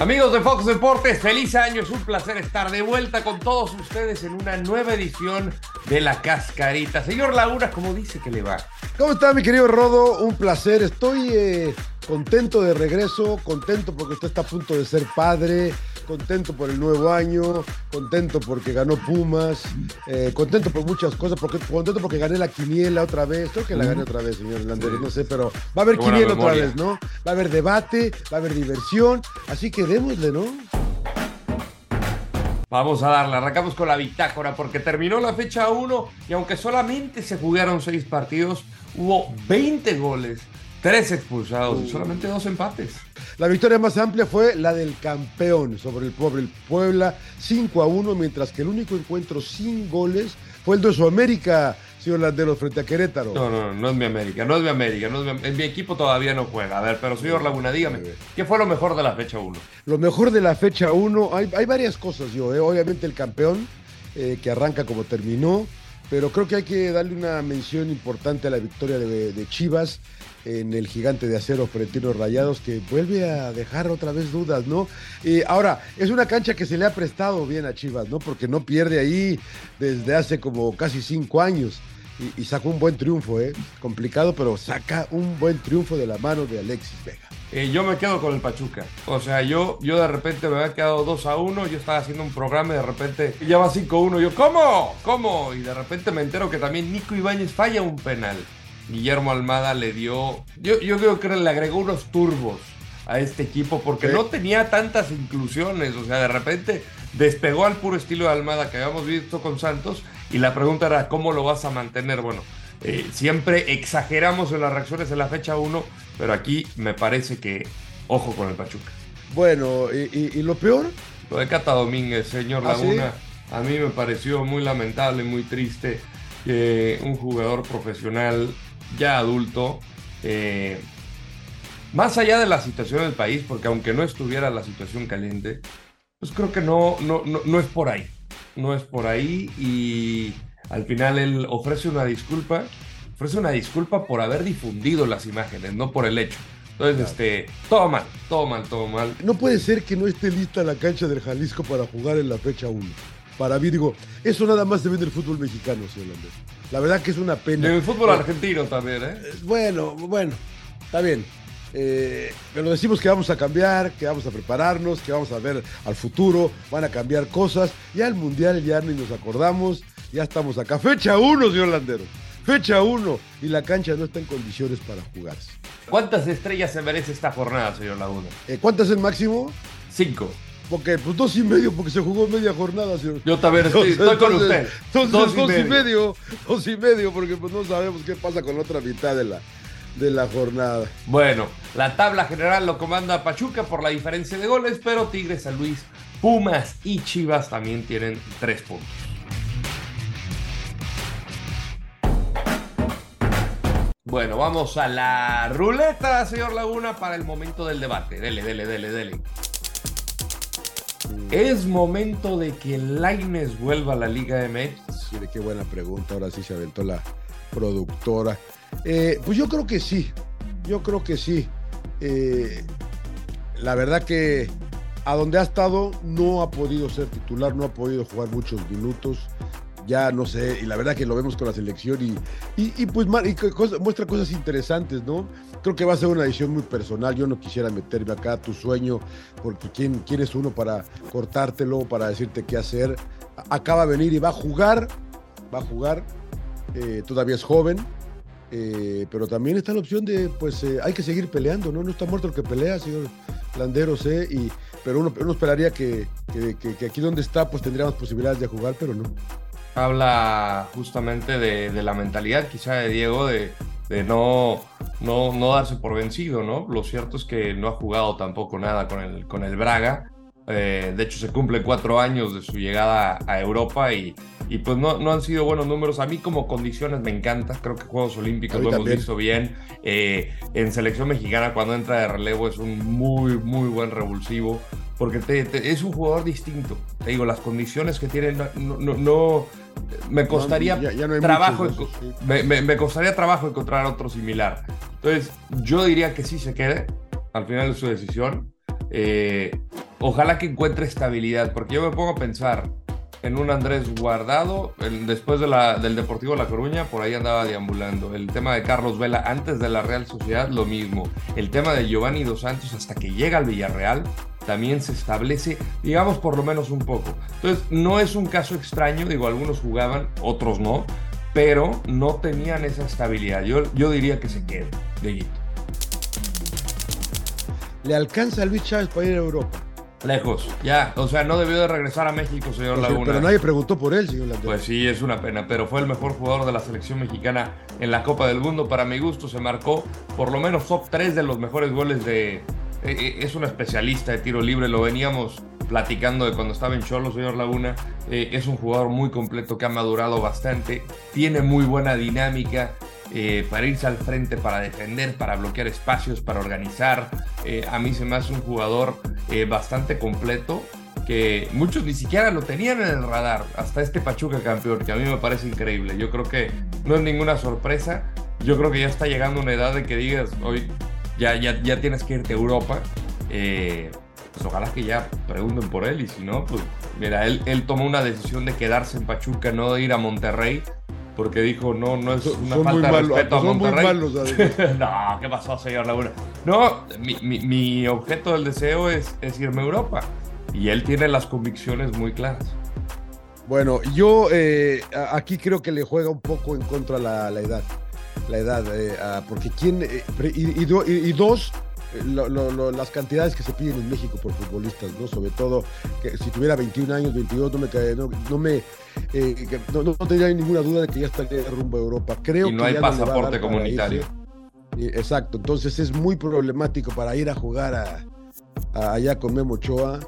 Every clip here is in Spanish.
Amigos de Fox Deportes, feliz año, es un placer estar de vuelta con todos ustedes en una nueva edición de La Cascarita. Señor Laguna, ¿cómo dice que le va? ¿Cómo está mi querido Rodo? Un placer, estoy eh, contento de regreso, contento porque usted está a punto de ser padre, contento por el nuevo año, contento porque ganó Pumas, eh, contento por muchas cosas, porque, contento porque gané la quiniela otra vez, creo que la gané otra vez, señor Landero, no sé, pero va a haber quiniela otra vez, ¿no? Va a haber debate, va a haber diversión, así que démosle, ¿no? Vamos a darle, arrancamos con la bitácora porque terminó la fecha 1 y aunque solamente se jugaron 6 partidos, hubo 20 goles, 3 expulsados y solamente 2 empates. La victoria más amplia fue la del campeón sobre el pobre el Puebla, 5 a 1, mientras que el único encuentro sin goles fue el de Sudamérica, señor Landero, frente a Querétaro. No, no, no es mi América, no es mi América, no es mi, en mi equipo todavía no juega. A ver, pero señor Laguna, dígame, ¿qué fue lo mejor de la fecha 1? Lo mejor de la fecha 1, hay, hay varias cosas yo, ¿eh? obviamente el campeón, eh, que arranca como terminó, pero creo que hay que darle una mención importante a la victoria de, Chivas en el gigante de acero los rayados, que vuelve a dejar otra vez dudas, ¿no? Y ahora, es una cancha que se le ha prestado bien a Chivas, ¿no? Porque no pierde ahí desde hace como casi cinco años. Y, y sacó un buen triunfo, ¿eh? Complicado, pero saca un buen triunfo de la mano de Alexis Vega. Eh, yo me quedo con el Pachuca. O sea, yo, yo de repente me había quedado 2 a 1. Yo estaba haciendo un programa y de repente ya va 5 a 1. Yo, ¿cómo? ¿Cómo? Y de repente me entero que también Nico Ibáñez falla un penal. Guillermo Almada le dio. Yo, yo creo que le agregó unos turbos a este equipo porque Sí. no tenía tantas inclusiones. O sea, de repente despegó al puro estilo de Almada que habíamos visto con Santos. Y la pregunta era, ¿cómo lo vas a mantener? Bueno, eh, siempre exageramos en las reacciones en la fecha 1, pero aquí me parece que ojo con el Pachuca. Bueno, y, y- y lo peor, Lo de Cata Domínguez, señor ¿Ah, sí? Laguna, a mí me pareció muy lamentable, muy triste que un jugador profesional ya adulto, eh, más allá de la situación del país, porque aunque no estuviera la situación caliente, pues creo que no, no, no, no es por ahí. No es por ahí y al final él ofrece una disculpa, ofrece una disculpa por haber difundido las imágenes, no por el hecho. Entonces, este, todo mal, todo mal, todo mal. no puede ser que no esté lista la cancha del Jalisco para jugar en la fecha 1. Para mí, digo, eso nada más se ve en el fútbol mexicano, señor Landero. La verdad que es una En pena. el fútbol argentino también, ¿eh? Eh, Bueno, bueno, está bien. Eh, pero decimos que vamos a cambiar, que vamos a prepararnos, que vamos a ver al futuro, van a cambiar cosas. Ya el Mundial ya ni nos acordamos, ya estamos acá. Fecha 1, señor Landero. Fecha 1 y la cancha no está en condiciones para jugarse. ¿Cuántas estrellas se merece esta jornada, señor Laguna? Eh, ¿Cuántas es el máximo? Cinco. Porque, pues dos y medio, porque se jugó media jornada, señor. Yo también estoy, estoy con usted. Entonces, Dos dos, y medio. dos y medio, porque pues no sabemos qué pasa con la otra mitad de la, de la jornada. Bueno, la tabla general lo comanda Pachuca por la diferencia de goles, pero Tigres, San Luis, Pumas y Chivas también tienen tres puntos. Bueno, vamos a la ruleta, señor Laguna, para el momento del debate. Dele, dele, dele, dele. ¿Es momento de que Laines vuelva a la Liga MX? Mire, qué buena pregunta. Ahora sí se aventó la productora. Eh, pues yo creo que sí. Yo creo que sí. Eh, la verdad que a donde ha estado no ha podido ser titular, no ha podido jugar muchos minutos. Ya no sé, y la verdad que lo vemos con la selección y, y, pues muestra cosas interesantes, ¿no? Creo que va a ser una decisión muy personal. Yo no quisiera meterme acá a tu sueño, porque ¿quién, quién es uno para cortártelo, para decirte qué hacer? Acaba de venir y va a jugar, va a jugar. eh, todavía es joven, eh, pero también está la opción de, pues, eh, hay que seguir peleando, ¿no? No está muerto el que pelea, señor Landeros, ¿eh? Pero uno, uno esperaría que, que- aquí donde está, pues tendríamos posibilidades de jugar, pero no. Habla justamente de, de la mentalidad quizá de Diego de de no, no, no darse por vencido, ¿no? Lo cierto es que no ha jugado tampoco nada con el, con el Braga. Eh, de hecho, se cumplen cuatro años de su llegada a Europa y, y pues no, no, han sido buenos números. A mí como condiciones me encanta, creo que Juegos Olímpicos lo hemos visto bien. Eh, en selección mexicana cuando entra de relevo es un muy, muy buen revulsivo, porque te, es un jugador distinto. Te digo, las condiciones que tiene no, no, me costaría trabajo, me, me, costaría trabajo encontrar otro similar. Entonces, yo diría que sí se quede al final de su decisión. Eh, ojalá que encuentre estabilidad, porque yo me pongo a pensar en un Andrés Guardado, después de la, del Deportivo La Coruña, por ahí andaba deambulando. El tema de Carlos Vela antes de la Real Sociedad, lo mismo. El tema de Giovanni Dos Santos hasta que llega al Villarreal, también se establece, digamos, por lo menos un poco. Entonces, no es un caso extraño, digo, algunos jugaban, otros no, pero no tenían esa estabilidad. Yo, yo diría que se quede, Dieguito. ¿Le alcanza a Luis Chávez para ir a Europa? Lejos, ya. O sea, no debió de regresar a México, señor pues Laguna. Pero nadie preguntó por él, señor Laguna. Pues sí, es una pena, pero fue el mejor jugador de la selección mexicana en la Copa del Mundo. Para mi gusto, se marcó por lo menos top 3 de los mejores goles de. Eh, eh, es un especialista de tiro libre, lo veníamos platicando de cuando estaba en Cholo, señor Laguna. Eh, es un jugador muy completo que ha madurado bastante, tiene muy buena dinámica, para irse al frente, para defender, para bloquear espacios, para organizar. A mí se me hace un jugador bastante completo que muchos ni siquiera lo tenían en el radar, hasta este Pachuca campeón, que a mí me parece increíble. Yo creo que no es ninguna sorpresa. Yo creo que ya está llegando una edad de que digas, hoy ya, ya, ya tienes que irte a Europa. pues ojalá que ya pregunten por él y si no, pues mira, él, él tomó una decisión de quedarse en Pachuca, no de ir a Monterrey porque dijo, no, no es una falta de respeto a Monterrey. no, ¿qué pasó, señor Laguna? No, mi, objeto del deseo es, irme a Europa. Y él tiene las convicciones muy claras. Bueno, yo eh, aquí creo que le juega un poco en contra la, edad. La edad, eh, porque quién. Eh, y, dos, las cantidades que se piden en México por futbolistas, ¿no? Sobre todo que si tuviera 21 años, 22, no me, no, no me eh, no, tendría ninguna duda de que ya estaría rumbo a Europa. Creo y no hay pasaporte comunitario. exacto, entonces es muy problemático para ir a jugar a, allá con Memo Ochoa.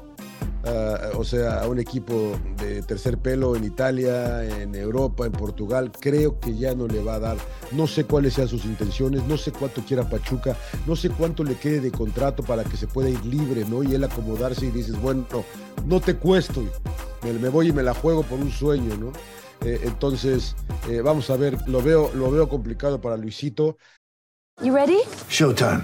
O sea, a un equipo de tercer pelo en Italia, en Europa, en Portugal, creo que ya no le va a dar. No sé cuáles sean sus intenciones, no sé cuánto quiera Pachuca, no sé cuánto le quede de contrato para que se pueda ir libre, ¿no? Y él acomodarse y dices, bueno, no te cuesto me, voy y me la juego por un sueño, ¿no? Eh, entonces, eh, vamos a ver, lo veo, lo veo complicado para Luisito. You ready? Showtime.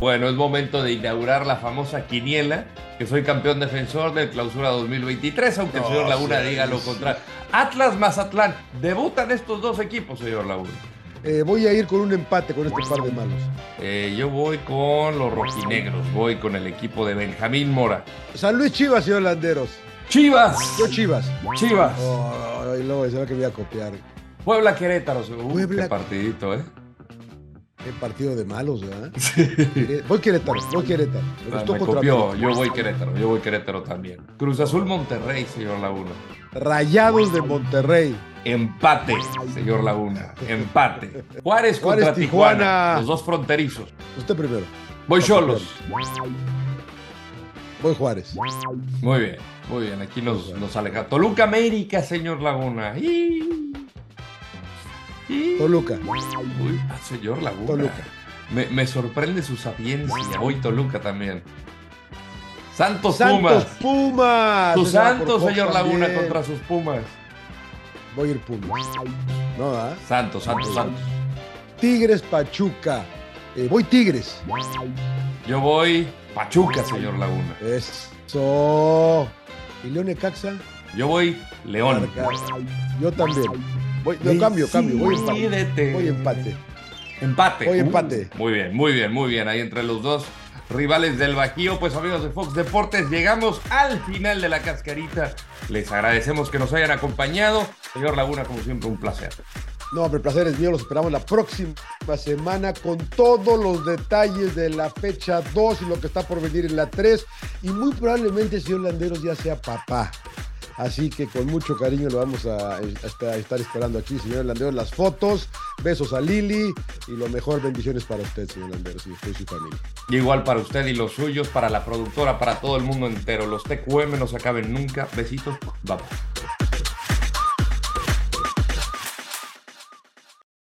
Bueno, es momento de inaugurar la famosa quiniela, que soy campeón defensor del clausura 2023, aunque el señor Laguna diga lo contrario. Atlas Mazatlán, debutan estos dos equipos, señor Laguna. Eh, voy a ir con un empate con este par de malos. Eh, yo voy con los rojinegros, voy con el equipo de Benjamín Mora. San Luis Chivas, señor Landeros. Chivas. Yo Chivas. Chivas. Oh, luego será que me voy a copiar. Puebla Querétaro, Puebla... qué partidito, ¿eh? Qué partido de malos, ¿verdad? Voy Querétaro, voy Querétaro. Me, ah, copió, yo voy Querétaro, yo voy Querétaro también. Cruz Azul Monterrey, señor Laguna. Rayados de Monterrey. Empate, señor Laguna. Empate. Juárez contra Tijuana. Los dos fronterizos. Usted primero. Voy Cholos. Voy Juárez. Muy bien, muy bien. Aquí nos, nos aleja. Toluca América, señor Laguna. Toluca. Uy, ah, señor Laguna. Toluca. Me, sorprende su sapiencia. Hoy Toluca también. Santos, Santos Pumas. Sus Santos, señor Laguna, contra sus Pumas. Voy a ir Pumas. No, ¿ah? Santos, Santos, Santos. Tigres Pachuca. Eh, voy Tigres. Yo voy Pachuca, señor Laguna. Eso. ¿Y León Caxa? Yo voy León. Yo también. Voy, no, cambio, cambio. Voy empate. Voy empate. Empate. Empate. Uh, muy bien, muy bien, muy bien. Ahí entre los dos rivales del Bajío. Pues amigos de Fox Deportes, llegamos al final de la cascarita. Les agradecemos que nos hayan acompañado. Señor Laguna, como siempre, un placer. No, hombre, el placer es mío. Los esperamos la próxima semana con todos los detalles de la fecha 2 y lo que está por venir en la 3. Y muy probablemente señor Landeros ya sea papá. Así que con mucho cariño lo vamos a, estar esperando aquí, señor Landeros. Las fotos, besos a Lili y lo mejor, bendiciones para usted, señor Landeros, y usted y su familia. Igual para usted y los suyos, para la productora, para todo el mundo entero. Los TQM no se acaben nunca. Besitos, bye.